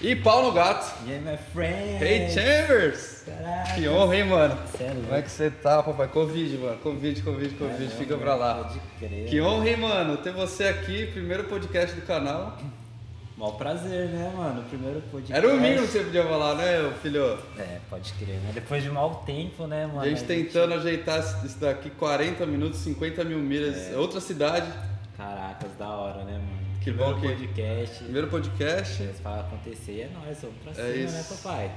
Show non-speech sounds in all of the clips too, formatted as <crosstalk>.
E pau no gato. E aí, my friend? Hey Chambers! Caraca. Que honra, hein, mano? É Como é que você tá, papai? Covid, mano. Covid, Covid, Covid. Caramba, Fica pra lá. Pode crer. Que honra, hein, mano? Ter você aqui, primeiro podcast do canal. Mal prazer, né, mano? Primeiro podcast. Era o mínimo que você podia falar, né, filho? É, pode crer, né? Depois de mau tempo, né, mano? A gente tentando ajeitar isso daqui 40 minutos, 50 mil milhas. Outra cidade. Caracas, da hora, né, mano? Que Primeiro bom que- podcast. Primeiro podcast. Vai acontecer, é nóis, vamos pra É cima, isso. né, papai?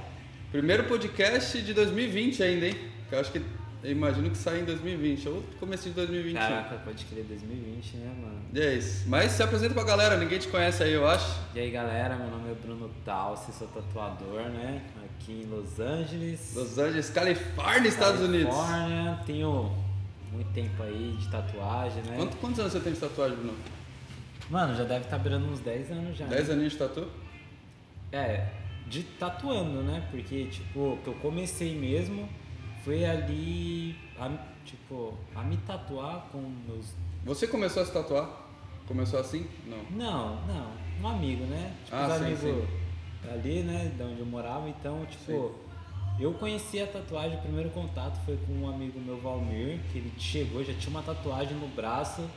Primeiro podcast de 2020 ainda, hein? Que eu acho que. Eu imagino que sai em 2020, ou começo de 2021. Caraca, pode crer 2020, né, mano? E é isso. Mas se apresenta pra galera, ninguém te conhece aí, eu acho. E aí, galera, meu nome é Bruno Talsi, sou tatuador, né? Aqui em Los Angeles. Los Angeles, Califórnia, Estados Unidos. Califórnia. Tenho muito tempo aí de tatuagem, né? Quanto- quantos anos você tem de tatuagem, Bruno? Mano, já deve estar beirando uns 10 anos já. 10 né? aninhos de tatu? É, de tatuando, né? Porque, tipo, que eu comecei mesmo foi ali, a, tipo, a me tatuar com meus. Você começou a se tatuar? Começou assim? Não. Não, não, um amigo, né? Tipo, Ah, os sim, amigos sim. ali, né? De onde eu morava, então, tipo. Eu conheci a tatuagem, o primeiro contato foi com um amigo meu, Valmir, que ele chegou, já tinha uma tatuagem no braço.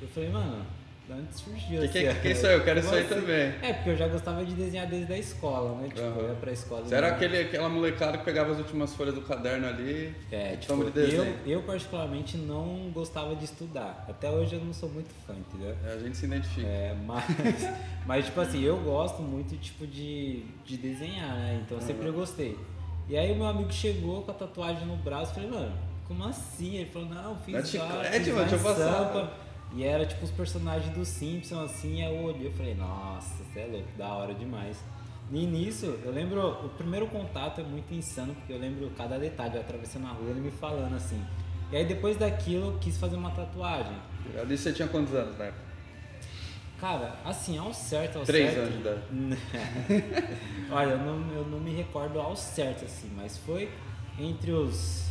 Eu falei, mano, de onde surgiu Que que- aí? Eu quero isso aí também. É, porque eu já gostava de desenhar desde a escola, né? Tipo, eu ia pra escola. Você era aquele, aquela molecada que pegava as últimas folhas do caderno ali. É, e tipo, de desenho. eu, eu particularmente não gostava de estudar. Até hoje eu não sou muito fã, entendeu? É, a gente se identifica. É, mas, <laughs> mas, tipo assim, eu gosto muito, tipo, de, de desenhar, né? Então eu sempre gostei. E aí o meu amigo chegou com a tatuagem no braço, eu falei, mano, como assim? Ele falou, não, fiz lá, chiclete, fiz mano, lá deixa eu passar. E era tipo os personagens do Simpson, assim, aí eu olhei e falei, nossa, você é louco, da hora demais. E nisso, eu lembro, o primeiro contato é muito insano, porque eu lembro cada detalhe, eu atravessando a rua, ele me falando assim. E aí depois daquilo, eu quis fazer uma tatuagem. Ali você tinha quantos anos, né? Cara, assim, ao certo, ao Três certo. anos de idade. <laughs> Olha, eu não, eu não me recordo ao certo, assim, mas foi entre os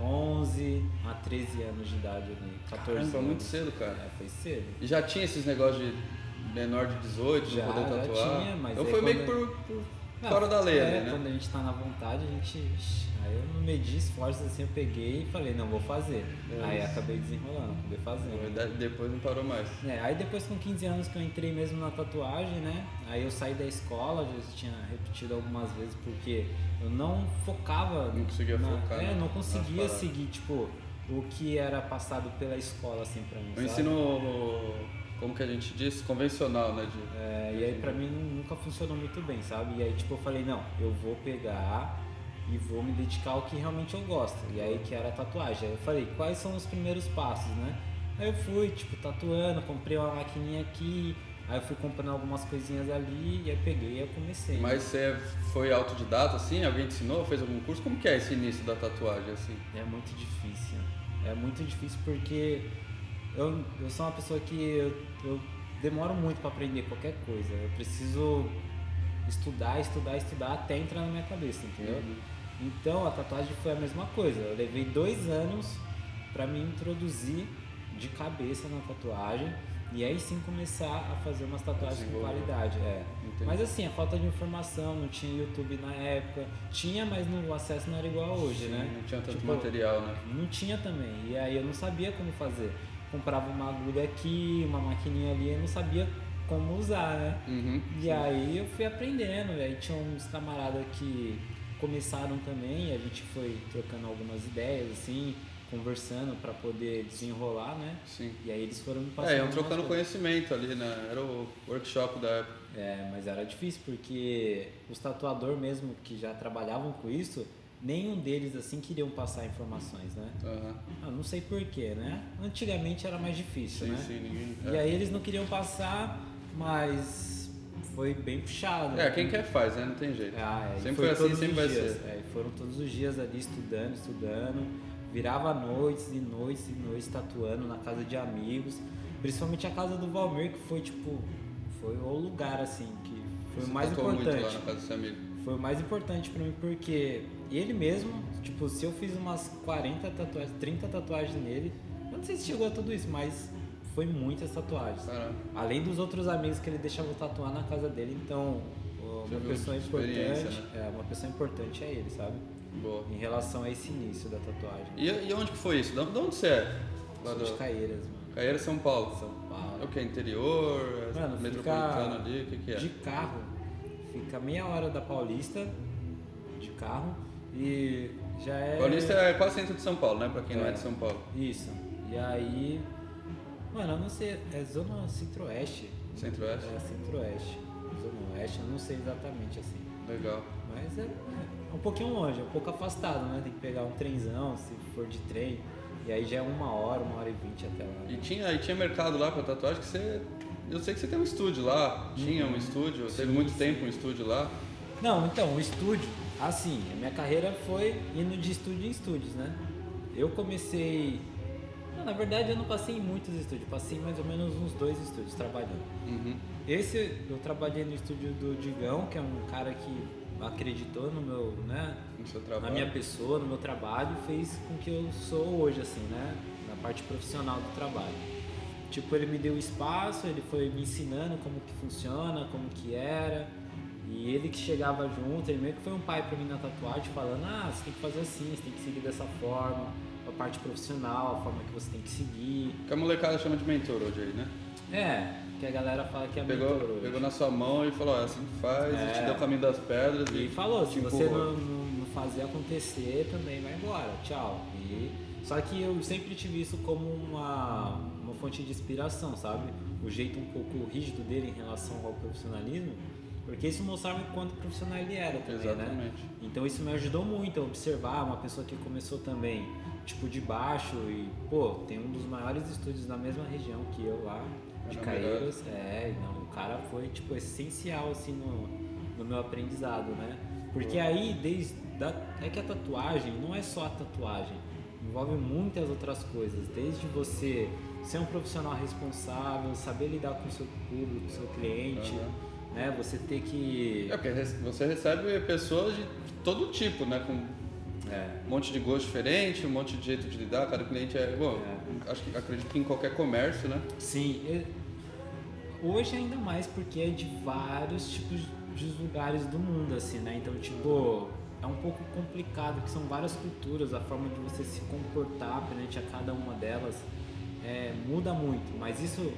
11 a 13 anos de idade ali, 14 Caramba, anos. muito cedo, cara. É, foi cedo. E já tinha esses negócios de menor de 18, de Já, poder já tatuar? tinha, mas Eu fui meio que por, por Não, fora da lei é, ali, né? quando a gente tá na vontade, a gente. Aí eu não medi esforços assim, eu peguei e falei, não, vou fazer. É aí acabei desenrolando, acabei fazendo. Depois não parou mais. É, aí depois com 15 anos que eu entrei mesmo na tatuagem, né? Aí eu saí da escola, já tinha repetido algumas vezes porque eu não focava. Não conseguia na- focar, É, não conseguia seguir, tipo, o que era passado pela escola, assim, pra mim. O sabe? ensino, como que a gente diz, convencional, né? De, É, e aí pra mim nu- nunca funcionou muito bem, sabe? E aí tipo eu falei, não, eu vou pegar e vou me dedicar ao que realmente eu gosto. E aí que era a tatuagem. Aí eu falei, quais são os primeiros passos, né? Aí eu fui, tipo, tatuando, comprei uma maquininha aqui, aí eu fui comprando algumas coisinhas ali, e aí peguei e eu comecei. Mas você foi autodidata, assim? Alguém te ensinou? Fez algum curso? Como que é esse início da tatuagem, assim? É muito difícil. É muito difícil porque eu, eu sou uma pessoa que eu, eu demoro muito para aprender qualquer coisa. Eu preciso estudar, estudar, estudar até entrar na minha cabeça, entendeu? Uhum. Então a tatuagem foi a mesma coisa. Eu levei dois anos para me introduzir de cabeça na tatuagem e aí sim começar a fazer umas tatuagens com qualidade. É. Entendi. Mas assim, a falta de informação, não tinha YouTube na época. Tinha, mas no, o acesso não era igual hoje, Sim, né? Não tinha tanto Tipo, material, né? não tinha também. E aí eu não sabia como fazer. Comprava uma agulha aqui, uma maquininha ali, eu não sabia como usar, né? Uhum. E aí eu fui aprendendo, e aí tinha uns camaradas que começaram também, e a gente foi trocando algumas ideias, assim, conversando para poder desenrolar, né? Sim. E aí eles foram me passando. É, iam trocando conhecimento ali, né? Era o workshop da época. É, mas era difícil porque os tatuadores mesmo que já trabalhavam com isso, nenhum deles assim queriam passar informações, né? Aham. Ah, não sei porquê, né? Antigamente era mais difícil, Sim, né? sim, ninguém. E aí eles não queriam passar, mas foi bem puxado. É, quem quer faz, né? Não tem jeito. Ah, é, sempre foi assim, sempre vai dias. ser. É, foram todos os dias ali estudando, estudando. Virava noites e noites e noites tatuando na casa de amigos. Principalmente a casa do Valmir, que foi tipo. Foi o lugar assim, que foi Você o mais tatuou muito lá importante. na casa desse amigo. Foi o mais importante pra mim porque ele mesmo, tipo, se eu fiz umas 40 tatuagens, 30 tatuagens nele, eu não sei se chegou a tudo isso, mas foi muitas tatuagens. Caramba. Além dos outros amigos que ele deixava eu tatuar na casa dele, então uma pessoa importante. É, uma pessoa importante é ele, sabe? Boa. Em relação a esse início da tatuagem. E, e onde que foi isso? De onde você é? Lá Sou de do Caieiras, mano. Caieira, São Paulo. São É Paulo. o que? Interior? É Mano, metropolitano ali? O que, que é? de carro. Fica meia hora da Paulista de carro e já é. Paulista é quase centro de São Paulo, né? Pra quem não é É. de São Paulo. Isso. E aí. Mano, eu não sei. É zona centro-oeste. Centro-oeste? É centro-oeste. Zona oeste, eu não sei exatamente assim. Legal. Mas é, é um pouquinho longe, é um pouco afastado, né? Tem que pegar um trenzão, se for de trem. E aí já é uma hora, uma hora e vinte até lá. E né? tinha, e tinha mercado lá pra tatuagem que você. Eu sei que você tem um estúdio lá. Tinha um estúdio, teve Sim, muito sim. tempo um estúdio lá. Não, então, o estúdio, assim, a minha carreira foi indo de estúdio em estúdios, né? Eu comecei. Não, na verdade, eu não passei em muitos estúdios, passei em mais ou menos uns dois estúdios trabalhando. Uhum. Esse eu trabalhei no estúdio do Digão, que é um cara que acreditou no meu, né, No na minha pessoa, no meu trabalho, fez com que eu sou hoje, assim, né? Na parte profissional do trabalho. Tipo, ele me deu espaço, ele foi me ensinando como que funciona, como que era. E ele que chegava junto, ele meio que foi um pai pra mim na tatuagem, falando, ah, você tem que fazer assim, você tem que seguir dessa forma, a parte profissional, a forma que você tem que seguir. Que a molecada chama de mentor hoje aí, né? É, que a galera fala que é Pegou, mentor hoje. pegou na sua mão e falou, é assim que faz, É. e te deu o caminho das pedras E e, falou, se você não, não fazer acontecer, também vai embora, tchau. E, só que eu sempre tive isso como uma, uma fonte de inspiração, sabe? O jeito um pouco rígido dele em relação ao profissionalismo, porque isso mostrava o quanto profissional ele era também, né? Exatamente. Então isso me ajudou muito a observar uma pessoa que começou também, tipo, de baixo e, pô, tem um dos maiores estúdios na mesma região que eu lá, de É na Caeiras. É, não, o cara foi, tipo, essencial, assim, no, no meu aprendizado, né? Porque aí, desde... Da, é que a tatuagem não é só a tatuagem, envolve muitas outras coisas, desde você ser um profissional responsável, saber lidar com o seu público, com o seu cliente, Aham. Né? Você ter que... É porque você recebe pessoas de todo tipo, né? Com É, um monte de gosto diferente, um monte de jeito de lidar, cada cliente é. Bom, acho que acredito que em qualquer comércio, né? Sim, hoje ainda mais porque é de vários tipos de lugares do mundo, assim, né? Então, tipo, é um pouco complicado, que são várias culturas, a forma de você se comportar perante a cada uma delas é, muda muito. Mas isso,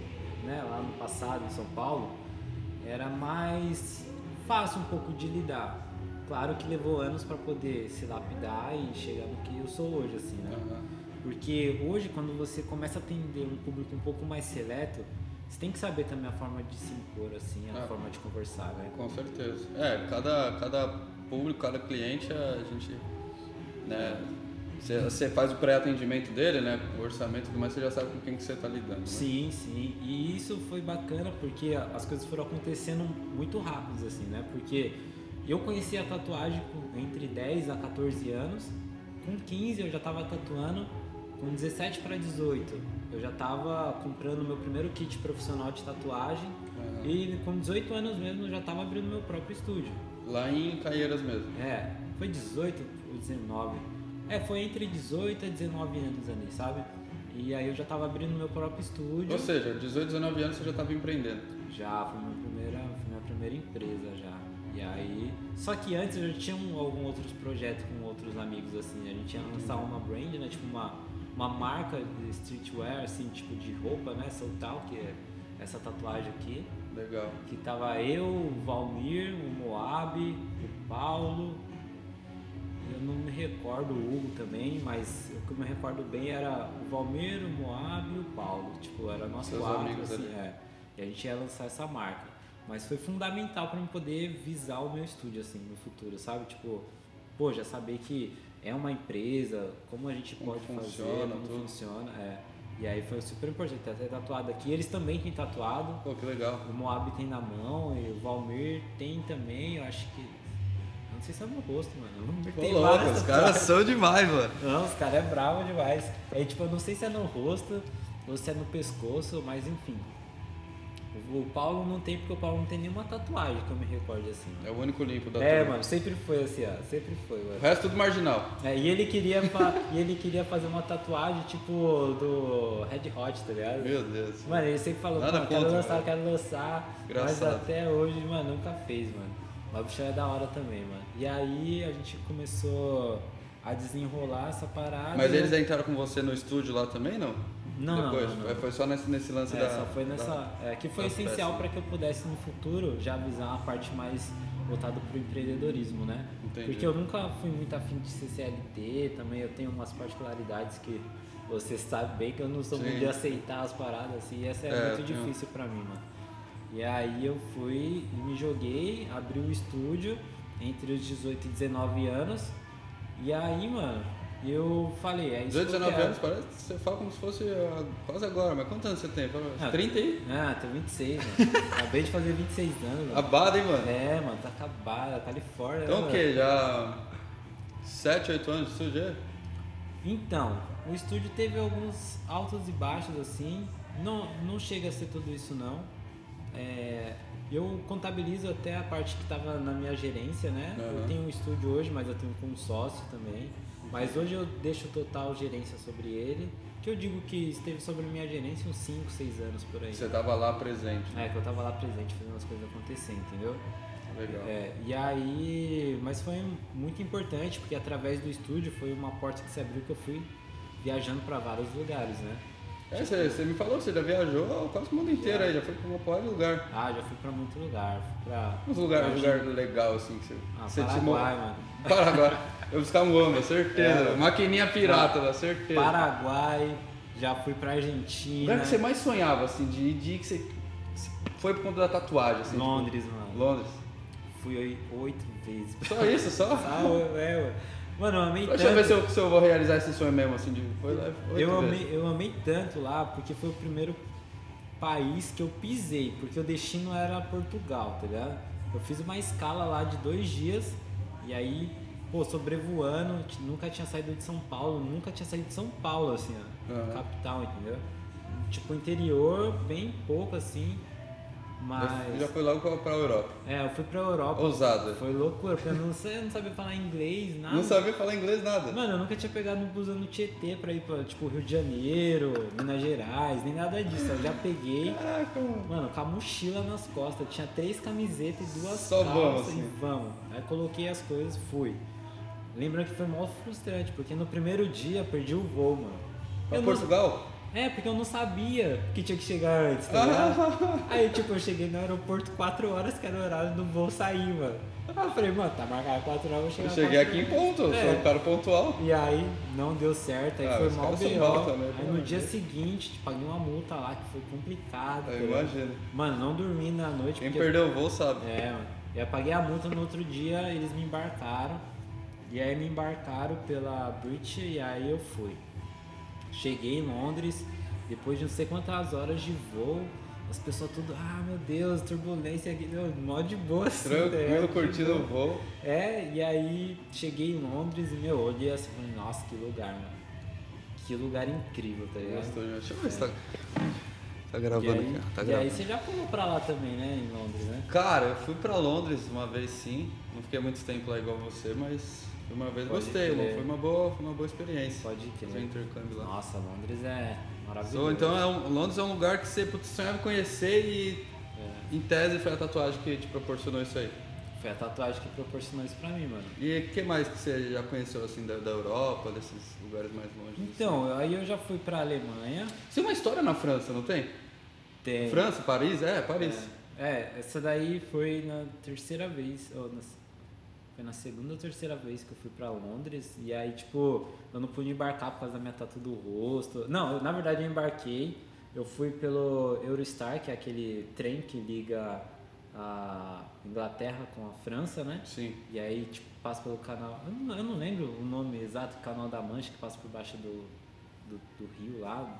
né, lá no passado, em São Paulo, era mais fácil um pouco de lidar. Claro que levou anos para poder se lapidar e chegar no que eu sou hoje, assim, né? Aham. Porque hoje, quando você começa a atender um público um pouco mais seleto, você tem que saber também a forma de se impor, assim, a Ah. forma de conversar, né? Com certeza. É, cada, cada público, cada cliente, a gente. Né, você, você faz o pré-atendimento dele, né? O orçamento, mas você já sabe com quem que você está lidando. Né? Sim, sim. E isso foi bacana porque as coisas foram acontecendo muito rápidas, assim, né? Porque eu conheci a tatuagem com, entre 10 a 14 anos. Com 15 eu já estava tatuando. Com 17 para 18 eu já estava comprando meu primeiro kit profissional de tatuagem. Aham. E com 18 anos mesmo eu já estava abrindo meu próprio estúdio. Lá em Caieiras mesmo. É, foi 18 ou 19. É, foi entre 18 e 19 anos ali, sabe? E aí eu já tava abrindo meu próprio estúdio. Ou seja, 18, 19 anos você já estava empreendendo. Já, foi minha primeira, foi minha primeira empresa já. E aí. Só que antes eu já tinha um, alguns outros projetos com outros amigos, assim. A gente ia lançar uma brand, né? Tipo uma, uma marca de streetwear, assim, tipo de roupa, né? Soltal, que é essa tatuagem aqui. Legal. Que tava eu, o Valmir, o Moab, o Paulo. Eu não me recordo o Hugo também, mas o que eu me recordo bem era o Valmir, o Moab e o Paulo. Tipo, era nosso Seus quatro, amigos assim, ali. é. E a gente ia lançar essa marca. Mas foi fundamental para eu poder visar o meu estúdio, assim, no futuro, sabe? Tipo, pô, já saber que é uma empresa, como a gente Como pode fazer, funciona, como tudo. funciona, é. E aí foi super importante ter tatuado aqui. Eles também têm tatuado. Pô, que legal. O Moab tem na mão e o Valmir tem também, eu acho que. Eu Não sei se é no rosto, mano. O Valmir Pô, tem louco, os <laughs> caras são demais, mano. Não, os caras é bravo demais. É tipo, eu não sei se é no rosto ou se é no pescoço, mas enfim. O o Paulo não tem, porque o Paulo não tem nenhuma tatuagem que eu me recorde assim. É o único limpo da É, turma. mano, sempre foi assim, ó. Sempre foi, O mano. resto tudo marginal. É, e ele queria e ele queria fazer uma tatuagem tipo do Red Hot, tá ligado? Meu Deus. Mano, ele sempre falou, Nada mano, quero contra, lançar, velho. quero lançar. Mas Engraçado. até hoje, mano, nunca fez, mano. Love Show é da hora também, mano. E aí a gente começou a desenrolar essa parada. Mas eles entraram com você no estúdio lá também, não? Não, Depois, não, não, foi- não. Foi só nesse, nesse lance É, da. só foi nessa. da- é, que foi essencial para que eu pudesse no futuro já avisar a parte mais voltada pro empreendedorismo, né? Entendi. Porque eu nunca fui muito afim de ser CLT, também eu tenho umas particularidades que você sabe bem que eu não sou Sim. muito de aceitar as paradas, assim, e essa é, É, muito difícil pra mim, mano. E aí eu fui e me joguei, abri o estúdio entre os 18 e 19 anos. E aí, mano, eu falei, é isso 18, que eu 19 quero. anos, parece que você fala como se fosse ah, quase agora, mas quantos anos você tem? Fala, Ah, 30 aí? Ah, tô 26, mano. <laughs> Acabei de fazer 26 anos, mano. Abada, hein, mano? É, mano, tá acabada, Califórnia. Então né, o que? Já 7, 8 anos de estúdio? é? Então, o estúdio teve alguns altos e baixos assim. Não, não chega a ser tudo isso não. É, eu contabilizo até a parte que estava na minha gerência, né? Eu Aham. tenho um estúdio hoje, mas eu tenho como sócio também. Mas hoje eu deixo total gerência sobre ele. Que eu digo que esteve sobre a minha gerência uns 5, 6 anos por aí. Você tava lá presente. É, que eu tava lá presente fazendo as coisas acontecer, entendeu? Legal. É, e aí, mas foi muito importante porque através do estúdio foi uma porta que se abriu que eu fui viajando para vários lugares, né? É, você, você me falou que você já viajou quase o mundo inteiro Já. aí, já foi pra uma porra de lugar. Ah, já fui para muito lugar, fui para Uns lugar, um lugar legal assim que você, Ah, você te Paraguai, mo- mano. <laughs> Paraguai. Eu buscar um homem, certeza. É. Maquininha pirata, lá, certeza. Paraguai, já fui para O Argentina, lugar que você mais sonhava, assim, de ir, que você foi por conta da tatuagem, assim. Londres, tipo, mano. Londres. Fui aí oito vezes. Só isso, só? <laughs> Ah, é, ué. Mano, eu amei Deixa eu ver tanto. se eu, se eu vou realizar esse sonho mesmo, assim, de foi lá Eu vezes. amei, eu amei tanto lá porque foi o primeiro país que eu pisei, porque o destino era Portugal, tá ligado? Eu fiz uma escala lá de dois dias e aí, pô, sobrevoando, nunca tinha saído de São Paulo, nunca tinha saído de São Paulo, assim, ó, Aham. capital, entendeu? Tipo, interior, bem pouco assim, mas. Já foi logo pra, Europa. É, eu fui pra Europa. Ousado. Foi loucura, porque eu não, eu não sabia falar inglês, nada. Não sabia falar inglês nada. Mano, eu nunca tinha pegado um busão no Tietê pra ir pra, tipo, Rio de Janeiro, Minas Gerais, nem nada disso. Eu já peguei, Caraca, mano. mano, com a mochila nas costas. Tinha três camisetas e duas Só calças vamos, e assim. vamos. Aí coloquei as coisas, fui. Lembra que foi mó frustrante, porque no primeiro dia eu perdi o voo, mano. Pra Eu não- Portugal? É, porque eu não sabia que tinha que chegar antes, tá ligado? <laughs> Aí, tipo, eu cheguei no aeroporto 4 horas, que era o horário do voo sair, mano. Aí eu falei, mano, tá marcado 4 horas, eu vou chegar Eu cheguei aqui em ponto, É. sou um cara pontual. E aí não deu certo, aí Ah, foi mal B.O. também, Aí no dia seguinte, tipo, paguei uma multa lá que foi complicado. Eu imagino. Mano, não dormi na noite. Quem perdeu o voo sabe. É, mano. Eu paguei a multa no outro dia, eles me embarcaram. E aí me embarcaram pela British e aí eu fui. Cheguei em Londres, depois de não sei quantas horas de voo, as pessoas tudo, ah meu Deus, turbulência aqui, meu, mó de boa assim, tá Tranquilo? De curtindo o voo. É, e aí cheguei em Londres e meu, olhei assim falei, nossa, que lugar, mano. Que lugar incrível, tá ligado? Gostou, né? Deixa eu ver se tá, tá gravando aí, aqui. Tá e gravando. aí você já pulou pra lá também, né, em Londres, né? Cara, eu fui pra Londres uma vez sim. Não fiquei muito tempo lá igual você, mas uma vez Pode gostei, crer. mano. Foi uma boa, foi uma boa experiência. Pode crer. Fazer um intercâmbio lá. Nossa, Londres é maravilhoso. So, então é um- Londres é um lugar que você putz, sonhava conhecer e É. em tese foi a tatuagem que te proporcionou isso aí. Foi a tatuagem que proporcionou isso pra mim, mano. E o que mais que você já conheceu assim da, da Europa, desses lugares mais longe? Então, aí eu já fui pra Alemanha. Você tem uma história na França, não tem? Tem. França, Paris? É, Paris. É, é, essa daí foi na terceira vez, ou na, foi na segunda ou terceira vez que eu fui pra Londres. E aí, tipo, eu não pude embarcar por causa da minha tatu do rosto. Não, eu- na verdade eu embarquei. Eu fui pelo Eurostar, que é aquele trem que liga a Inglaterra com a França, né? Sim. E aí, tipo, passa pelo canal. Eu não, eu não lembro o nome exato, canal da Mancha, que passa por baixo do, do, do rio lá,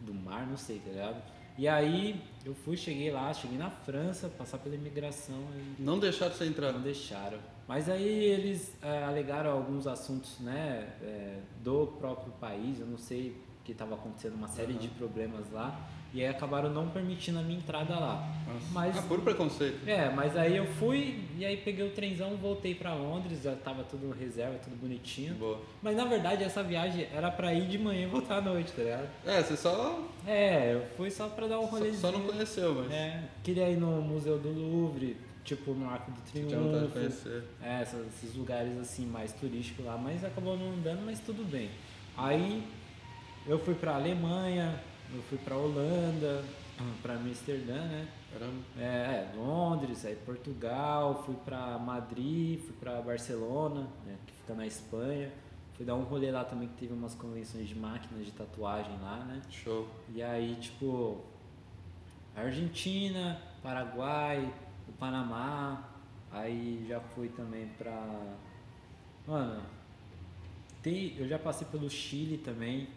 do mar, não sei, tá ligado? E aí eu fui, cheguei lá, cheguei na França, passar pela imigração e Não deixaram você entrar. não deixaram. Mas aí eles é, alegaram alguns assuntos, né, é, do próprio país, eu não sei que estava acontecendo uma série de problemas lá, e aí acabaram não permitindo a minha entrada lá. Nossa. Mas Ah, puro preconceito. é, mas aí eu fui e aí peguei o trenzão, voltei pra Londres, já tava tudo reserva, tudo bonitinho. Boa. Mas na verdade essa viagem era pra ir de manhã e voltar à noite, tá ligado? É, você só, É, eu fui só pra dar um só, rolezinho. só não conheceu, mas. É, queria ir no Museu do Louvre, tipo no Arco do Tinha vontade de Triunfo. conhecer. É, esses lugares assim mais turísticos lá, mas acabou não dando, mas tudo bem. Aí eu fui pra Alemanha, eu fui pra Holanda, <clears throat> pra Amsterdã, né? Caramba. É, é, Londres, aí Portugal, fui pra Madrid, fui pra Barcelona, né, que fica na Espanha. Fui dar um rolê lá também que teve umas convenções de máquinas de tatuagem lá, né? Show. E aí, tipo, Argentina, Paraguai, o Panamá, aí já fui também pra. Mano, tem, eu já passei pelo Chile também.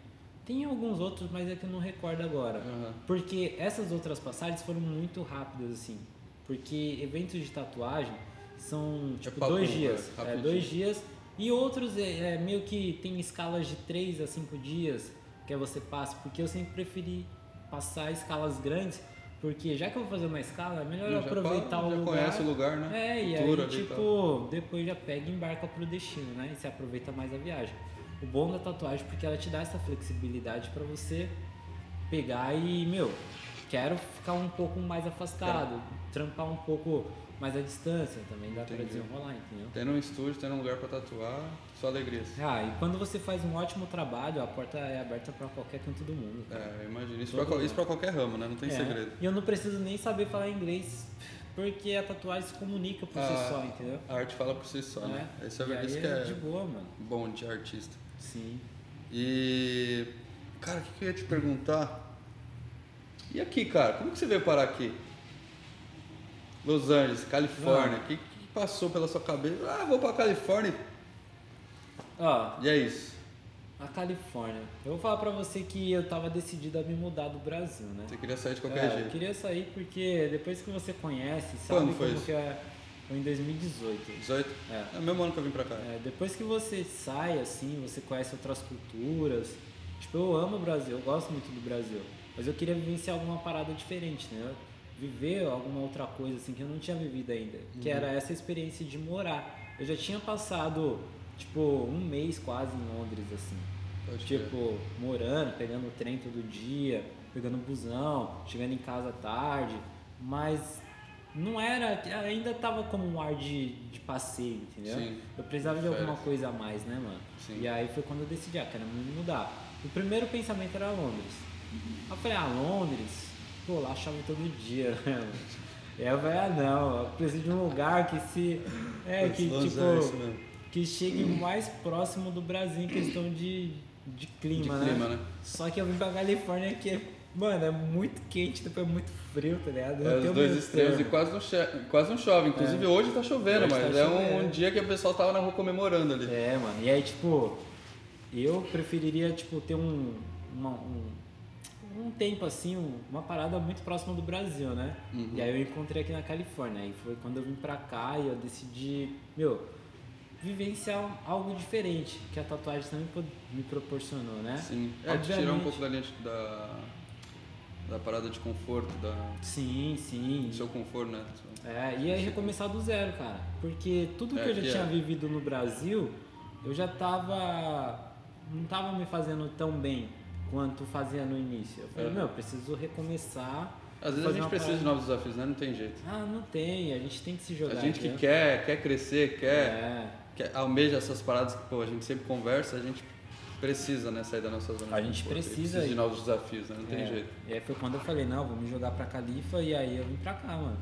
Tem alguns outros, mas é que eu não recordo agora. Aham. Porque essas outras passagens foram muito rápidas, assim. Porque eventos de tatuagem são tipo papo, dois é, dias. É, dois dias. E outros é, é, meio que tem escalas de 3 a 5 dias que é você passa. Porque eu sempre preferi passar escalas grandes. Porque já que eu vou fazer uma escala, é melhor eu Já aproveitar o já lugar. conhece o lugar, né? É, e aí, tipo, depois já pega e embarca pro destino, né? E você aproveita mais a viagem. O bom da tatuagem é porque ela te dá essa flexibilidade pra você pegar e, meu, quero ficar um pouco mais afastado, trampar um pouco mais a distância, também dá pra Entendi. desenrolar, entendeu? Tendo um estúdio, tendo um lugar pra tatuar, só alegrias. Ah, e quando você faz um ótimo trabalho, a porta é aberta pra qualquer canto do mundo. cara. É, eu imagino. Isso pra, isso pra qualquer ramo, né? Não tem É, segredo. E eu não preciso nem saber falar inglês, porque a tatuagem se comunica por Ah, si só, entendeu? A arte fala por si só, né? Isso é, E aí isso que é é de boa, mano. bom de artista. Sim. E. Cara, o que, que eu ia te perguntar? E aqui, cara? Como que você veio parar aqui? Los Angeles, Califórnia. O que, que passou pela sua cabeça? Ah, vou pra Califórnia. Ó, E é isso. a Califórnia. Eu vou falar pra você que eu tava decidido a me mudar do Brasil, né? Você queria sair de qualquer É, eu jeito. queria sair porque depois que você conhece, sabe Quando foi como isso? que é. Foi em 2018. 18? É. É o mesmo ano que eu vim pra cá. É, depois que você sai assim, você conhece outras culturas. Tipo, eu amo o Brasil, eu gosto muito do Brasil. Mas eu queria vivenciar alguma parada diferente, né? Viver alguma outra coisa assim que eu não tinha vivido ainda. Que Uhum. era essa experiência de morar. Eu já tinha passado, tipo, um mês quase em Londres, assim. Pode. Tipo, morando, pegando o trem todo dia, pegando busão, chegando em casa tarde, mas não era, ainda tava como um ar de, de passeio, entendeu? Sim, Eu precisava de alguma coisa a mais, né, mano? Sim. E aí foi quando eu decidi, ah, quero me mudar. O primeiro pensamento era Londres. Eu falei, ah, Londres? Pô, lá chove todo dia, né, falei, ah, não, eu preciso de um lugar que se. É, que tipo mesmo. que chegue mais próximo do Brasil em questão de, de clima, De né? clima, né? Só que eu vim pra Califórnia que, é, mano, é muito quente, depois é muito frio, tá ligado? Não É, os dois extremos e quase não, quase não chove. Inclusive hoje tá chovendo, Hoje tá mas é um, chovendo. dia que o pessoal tava na rua comemorando ali. É, mano, e aí, tipo, eu preferiria, tipo, ter um, uma- um, um tempo, assim, um- uma parada muito próxima do Brasil, né? Uhum. E aí eu encontrei aqui na Califórnia, aí foi quando eu vim pra cá e eu decidi, meu, vivenciar algo diferente, que a tatuagem também me proporcionou, né? Sim. É, tirar um pouco da linha da, da parada de conforto, da, Sim, sim. do seu conforto, né? É, e aí recomeçar do zero, cara. Porque tudo É, que eu já que tinha é. vivido no Brasil, eu já tava. não tava me fazendo tão bem quanto fazia no início. Eu falei, É. meu, eu preciso recomeçar. Às vezes a gente precisa de novos desafios, né? Não tem jeito. Ah, não tem, a gente tem que se jogar. A gente que quer, quer crescer, quer, É. quer almeja essas paradas que pô, a gente sempre conversa, a gente precisa né, sair da nossa zona A de gente e precisa de novos desafios, né? Não tem É, jeito. E aí foi quando eu falei, não, vou me jogar pra Califa e aí eu vim pra cá, mano.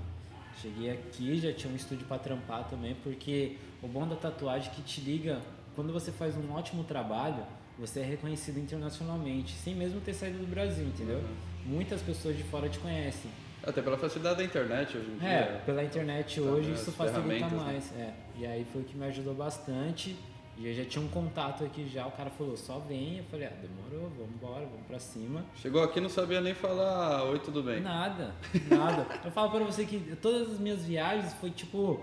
Cheguei aqui, já tinha um estúdio pra trampar também, porque o bom da tatuagem é que te liga, quando você faz um ótimo trabalho, você é reconhecido internacionalmente, sem mesmo ter saído do Brasil, entendeu? Uhum. Muitas pessoas de fora te conhecem. Até pela facilidade da internet hoje em dia. É, pela internet hoje as isso facilita né? mais. É. E aí foi o que me ajudou bastante. E eu já tinha um contato aqui já, o cara falou, só vem. Eu falei, ah, demorou, vamos embora, vamos pra cima. Chegou aqui e não sabia nem falar oi, tudo bem. Nada, nada. Eu falo pra você que todas as minhas viagens foi tipo.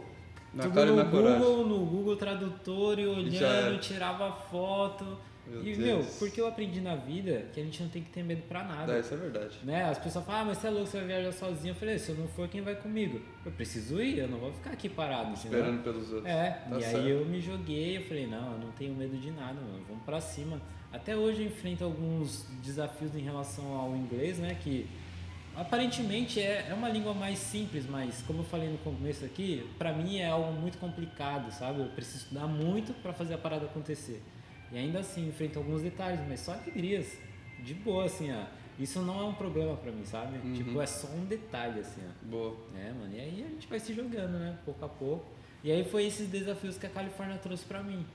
Na tudo no coragem. Google, no Google Tradutor e olhando, era. tirava foto. Meu e, Deus. meu, porque eu aprendi na vida que a gente não tem que ter medo pra nada. É, isso é verdade. Né? As pessoas falam, ah, mas você é louco, você vai viajar sozinho. Eu falei, se eu não for, quem vai comigo? Eu preciso ir, eu não vou ficar aqui parado? Esperando pelos outros. É, Tá e certo. aí eu me joguei, eu falei, não, eu não tenho medo de nada, mano, vamos pra cima. Até hoje eu enfrento alguns desafios em relação ao inglês, né, que aparentemente é, é uma língua mais simples, mas como eu falei no começo aqui, pra mim é algo muito complicado, sabe? Eu preciso estudar muito pra fazer a parada acontecer. E ainda assim, enfrento alguns detalhes, mas só alegrias. De boa, assim, ó. Isso não é um problema pra mim, sabe? Uhum. Tipo, é só um detalhe, assim, ó. Boa. É, mano, e aí a gente vai se jogando, né? Pouco a pouco. E aí foi esses desafios que a Califórnia trouxe pra mim.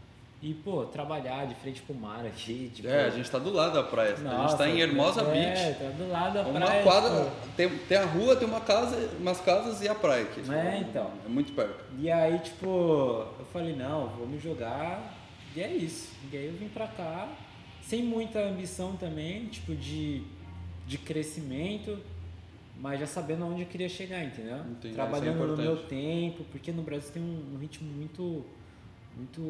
E, pô, trabalhar de frente pro mar aqui, <laughs> tipo... É, a gente tá do lado da praia. a gente Nossa, tá em Hermosa é, Beach. tá do lado da Uma praia. quadra, tipo, tem, tem a rua, tem uma casa, umas casas e a praia aqui. tipo, É, então. É muito perto. E aí, tipo, eu falei, não, vou me jogar. E é isso. E aí eu vim pra cá, sem muita ambição também, tipo, de, de crescimento, mas já sabendo onde eu queria chegar, entendeu? Entendi, Trabalhando isso é no meu tempo, porque no Brasil tem um, um ritmo muito, muito,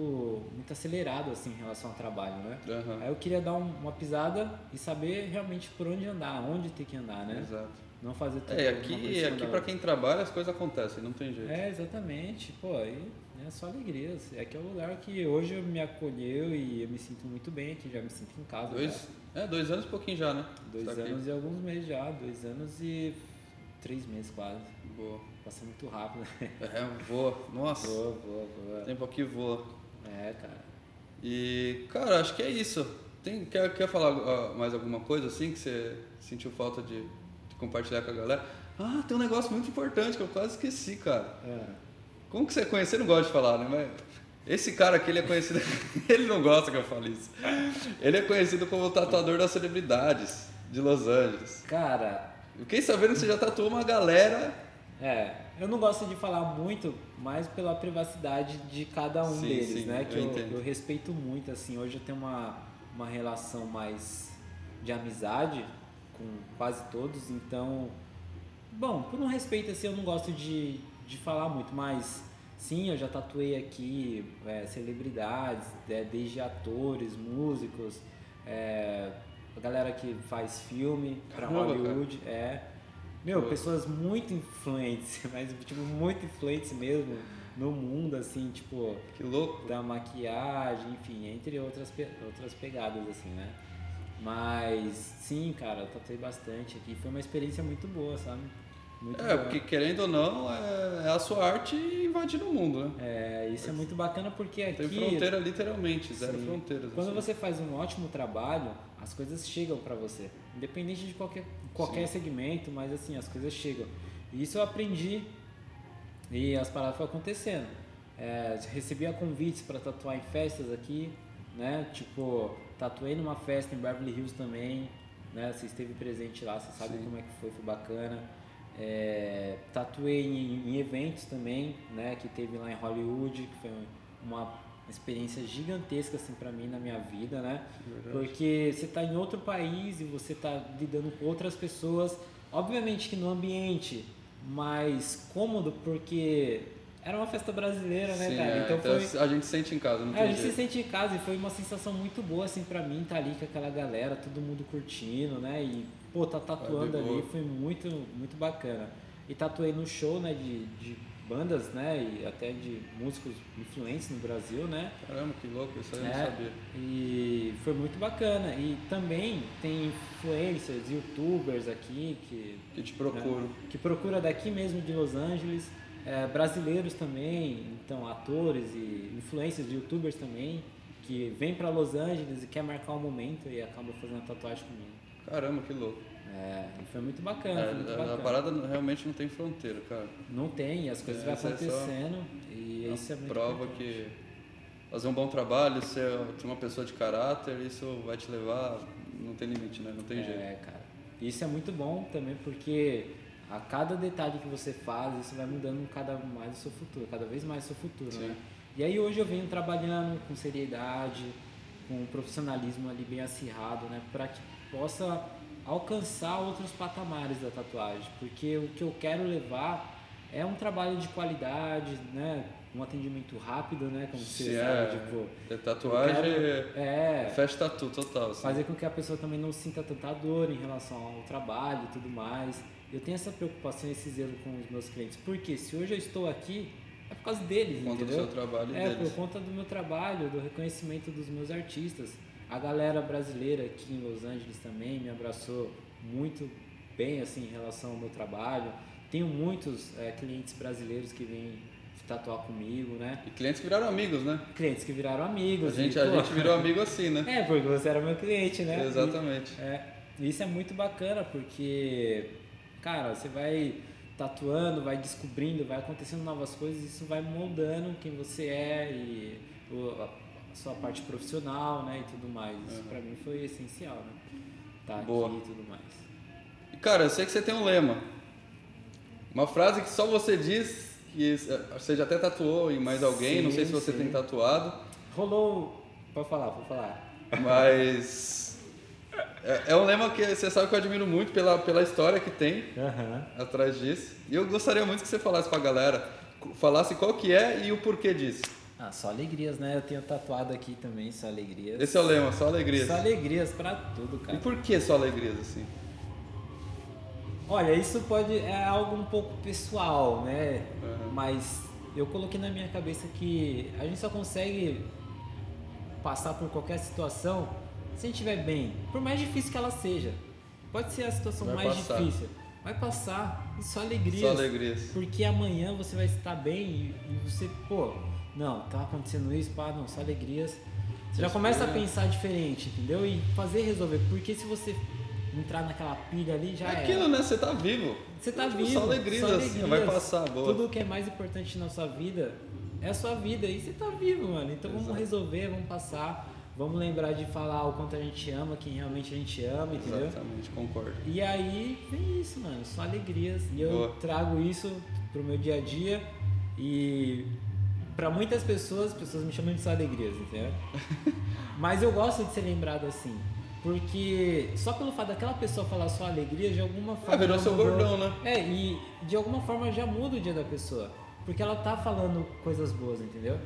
muito acelerado, assim, em relação ao trabalho, né? Aham. Aí eu queria dar um- uma pisada e saber realmente por onde andar, onde ter que andar, né? Exato. Não fazer tudo É, coisa em aqui, aqui outra. quem trabalha as coisas acontecem, não tem jeito. É, exatamente. Pô, aí é só alegrias. Aqui é o lugar que hoje me acolheu e eu me sinto muito bem aqui, já me sinto em casa. Dois, já. é, dois anos e pouquinho já, né? Dois Tá aqui. anos e alguns meses já, dois anos e três meses quase. Boa. Passa muito rápido. né? <laughs> É, voa. Nossa, boa, boa. o tempo aqui voa. É, cara. E, cara, acho que é isso. Tem, quer, quer falar ah, mais alguma coisa assim que você sentiu falta de compartilhar com a galera? Ah, tem um negócio muito importante que eu quase esqueci, cara. É. Como que você conhece? Você não gosta de falar, né? Mas esse cara aqui, ele é conhecido... <laughs> ele não gosta que eu fale isso. Ele é conhecido como o tatuador das celebridades de Los Angeles. Cara, Eu fiquei sabendo que você já tatuou uma galera... é. Eu não gosto de falar muito, mas pela privacidade de cada um Sim, deles, sim, né? Que eu eu, eu respeito muito, assim. Hoje eu tenho uma, uma relação mais de amizade com quase todos, então. Bom, por um respeito assim, eu não gosto de, de falar muito, mas sim, eu já tatuei aqui é, celebridades, é, desde atores, músicos, é, a galera que faz filme pra Caramba, Hollywood, é. Meu, Pô. pessoas muito influentes, <laughs> mas tipo, muito influentes mesmo no mundo, assim, tipo, Que louco. da maquiagem, enfim, entre outras, outras pegadas, assim, né? Mas sim, cara, eu tatuei bastante aqui. Foi uma experiência muito boa, sabe? Muito É, boa. porque querendo ou não, é, é a sua arte invadindo o mundo, né? É, isso é muito bacana porque aqui. Tem fronteira literalmente, zero Sim. fronteiras. Quando assim. você faz um ótimo trabalho, as coisas chegam pra você. Independente de qualquer, qualquer segmento, mas assim, as coisas chegam. E isso eu aprendi e as paradas foram acontecendo. É, recebia convites para tatuar em festas aqui, né? Tipo, tatuei numa festa em Beverly Hills também, né? Você esteve presente lá, você sabe Sim. como é que foi, foi bacana. É, tatuei em, em eventos também, né? Que teve lá em Hollywood, que foi uma experiência gigantesca assim para mim na minha vida, né? Verdade. Porque você está em outro país e você está lidando com outras pessoas, obviamente que no ambiente mais cômodo, porque era uma festa brasileira, né, Sim, cara? é, então então foi a gente sente em casa, não é, a gente se jeito. sente em casa e foi uma sensação muito boa, assim, pra mim, estar ali com aquela galera, todo mundo curtindo, né? E, pô, tá tatuando Ah, de ali foi muito, muito bacana. E tatuei no show, né, de, de bandas, né, e até de músicos influentes no Brasil, né? Caramba, que louco, isso aí eu não É, sabia. E foi muito bacana. E também tem influencers, youtubers aqui que Que te procuro. né, que procura daqui mesmo de Los Angeles, é, brasileiros também, então atores e influencers, youtubers também, que vem para Los Angeles e quer marcar um momento e acaba fazendo a tatuagem comigo. Caramba, que louco. É, foi muito bacana, É, foi muito a- a, bacana. parada não- realmente não tem fronteira, cara. Não tem, as coisas É, vão é acontecendo e isso é muito Prova importante. que fazer um bom trabalho, ser ser uma pessoa de caráter, isso vai te levar, não tem limite, né? Não tem jeito. É, cara. Isso é muito bom também porque a cada detalhe que você faz, isso vai mudando cada mais o seu futuro, cada vez mais o seu futuro, Sim. né? E aí hoje eu venho trabalhando com seriedade, com um profissionalismo ali bem acirrado, né? Para que possa alcançar outros patamares da tatuagem, porque o que eu quero levar é um trabalho de qualidade, né? Um atendimento rápido, né? Como você sabe, é, tipo, é tatuagem, quero- é, é tatu total. Assim. fazer com que a pessoa também não sinta tanta dor em relação ao trabalho e tudo mais. Eu tenho essa preocupação, esse zelo com os meus clientes. Porque se hoje eu estou aqui, é por causa deles, Por conta do entendeu? seu trabalho é, deles. por conta do meu trabalho, do reconhecimento dos meus artistas. A galera brasileira aqui em Los Angeles também me abraçou muito bem assim em relação ao meu trabalho. Tenho muitos é, clientes brasileiros que vêm tatuar comigo, né? E clientes que viraram amigos, né? Clientes que viraram amigos. A gente, e, a pô, gente virou amigo assim, né? <laughs> É, porque você era meu cliente, né? Exatamente. E, é, isso é muito bacana porque, cara, você vai tatuando, vai descobrindo, vai acontecendo novas coisas, isso vai moldando quem você é e a sua parte profissional, né, e tudo mais. Isso Uhum. pra mim foi essencial, né? Tá Boa. aqui e tudo mais. E cara, eu sei que você tem um lema. Uma frase que só você diz, que você já até tatuou em mais alguém, não sei se Sim, você sim. tem tatuado, Rolou, pode falar, pode falar. mas é, é um lema que você sabe que eu admiro muito pela, pela história que tem Aham. atrás disso. E eu gostaria muito que você falasse pra galera, falasse qual que é e o porquê disso. Ah, só alegrias, né? Eu tenho tatuado aqui também, só alegrias. Esse é o lema, só alegria. Só alegrias pra tudo, E cara. por que só alegrias assim? Olha, isso pode é algo um pouco pessoal, né? Uhum. Mas eu coloquei na minha cabeça que a gente só consegue passar por qualquer situação se a gente estiver bem, por mais difícil que ela seja. Pode ser a situação Vai mais passar. difícil, vai passar e só alegrias. Só alegrias. Porque amanhã você vai estar bem e, e você, pô, não, tá acontecendo isso, pá, não, só alegrias. Você já começa a é. pensar diferente, entendeu? E fazer resolver. Porque se você entrar naquela pilha ali, já É aquilo, né? Você tá vivo. Você tá Tipo, vivo. Só alegrias, só alegrias. vai passar, boa. Tudo que é mais importante na sua vida é a sua vida. E você tá vivo, mano. Então vamos Exato. resolver, vamos passar. Vamos lembrar de falar o quanto a gente ama, quem realmente a gente ama, entendeu? Exatamente, concordo. E aí vem isso, mano. Só alegrias. E eu Boa. trago isso pro meu dia a dia. E pra muitas pessoas, as pessoas me chamam de só alegrias, entendeu? <laughs> Mas eu gosto de ser lembrado assim. Porque só pelo fato daquela pessoa falar só alegria, de alguma forma. Ah, virou seu bordão, né? É, e de alguma forma já muda o dia da pessoa. Porque ela tá falando coisas boas, entendeu?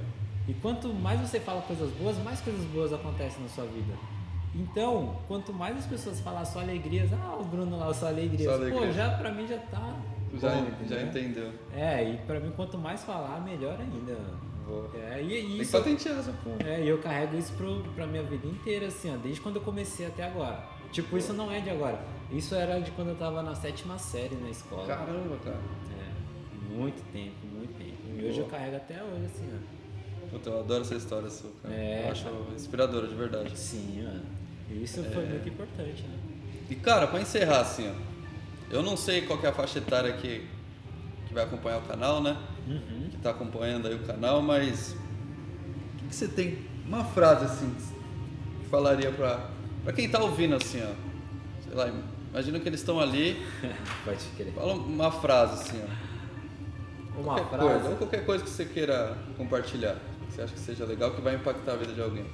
E quanto mais você fala coisas boas, mais coisas boas acontecem na sua vida. Então, quanto mais as pessoas falar só alegrias, ah, o Bruno lá, só alegrias. Só Pô, alegrias. já pra mim já tá. Já, bom, já entendeu? entendeu. É, e pra mim quanto mais falar, melhor ainda. Boa. É, e, e Tem que isso. patentear essa porra. É, e eu carrego isso pro, pra minha vida inteira, assim, ó, desde quando eu comecei até agora. Tipo, isso não é de agora. Isso era de quando eu tava na sétima série na escola. Caramba, cara. É, muito tempo, muito tempo. E hoje eu carrego até hoje, assim, ó. Puta, eu adoro essa história sua, cara. É, eu acho inspiradora, de verdade. Sim, mano. E isso foi muito importante, né? E cara, pra encerrar assim, ó. Eu não sei qual que é a faixa etária que, que vai acompanhar o canal, né? Uhum. Que tá acompanhando aí o canal, mas. O que, que você tem? Uma frase assim que falaria pra, pra quem tá ouvindo assim, ó. Sei lá, imagina que eles estão ali. <laughs> Pode querer. Fala uma frase assim, ó. Uma qualquer frase. coisa, ou qualquer coisa que você queira compartilhar. Você acha que seja legal, que vai impactar a vida de alguém.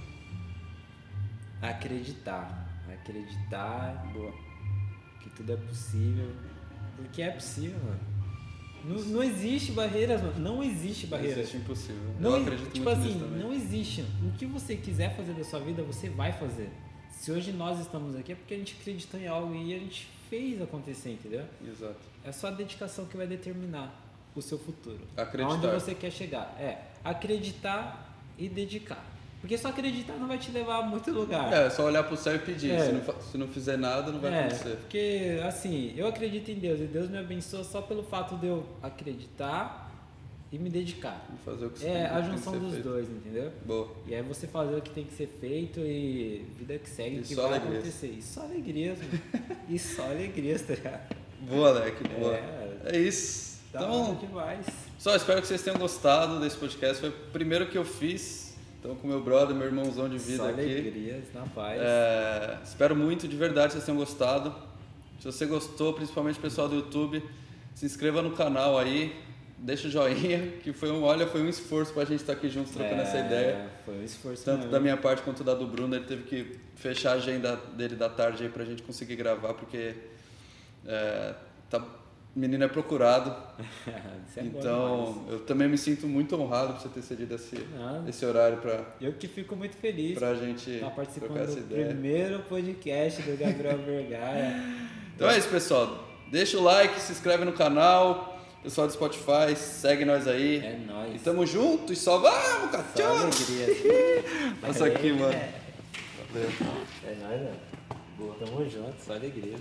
Acreditar. Acreditar Boa. que tudo é possível. Porque é possível, mano. Não, não existe barreiras, mano. Não existe barreiras. Existe impossível. Não, eu acredito tipo muito assim, também. não existe. O que você quiser fazer da sua vida, você vai fazer. Se hoje nós estamos aqui é porque a gente acreditou em algo e a gente fez acontecer, entendeu? Exato. É só a dedicação que vai determinar o seu futuro. Acreditar. Aonde você quer chegar. É, acreditar e dedicar. Porque só acreditar não vai te levar a muito lugar. É, só olhar pro céu e pedir. É. Se, não, se não fizer nada, não vai É, acontecer. porque assim, eu acredito em Deus e Deus me abençoa só pelo fato de eu acreditar e me dedicar. E fazer o que você É a junção dos feito. dois, entendeu? Boa. E aí você fazer o que tem que ser feito e vida que segue, E que vai alegrias. acontecer. E só alegrias, mano. e só alegrias, tá ligado? Boa, Alec. Boa. É. É, isso. Então, demais. só espero que vocês tenham gostado desse podcast. Foi o primeiro que eu fiz. Então, com meu brother, meu irmãozão de vida Só aqui. alegrias, na paz. É, espero muito, de verdade, que vocês tenham gostado. Se você gostou, principalmente o pessoal do YouTube, se inscreva no canal aí, deixa o joinha, <laughs> que foi um, olha, foi um esforço pra gente estar aqui juntos trocando essa É, ideia. Foi um esforço Tanto mesmo. da minha parte quanto da do Bruno, ele teve que fechar a agenda dele da tarde aí pra gente conseguir gravar, porque é, tá, menino é procurado. <laughs> É então, eu também me sinto muito honrado por você ter cedido esse, esse horário pra, Eu que fico muito feliz pra gente estar participando trocar essa do ideia. primeiro podcast do Gabriel <laughs> Vergara. Então é isso, pessoal. Deixa o like, se inscreve no canal. Pessoal do Spotify, segue nós aí. É nóis. E tamo junto e só vamos, Só cachorro! alegria. <laughs> Passa aqui, mano. É, Valeu. é nóis, mano. Boa, tamo junto, só alegrias.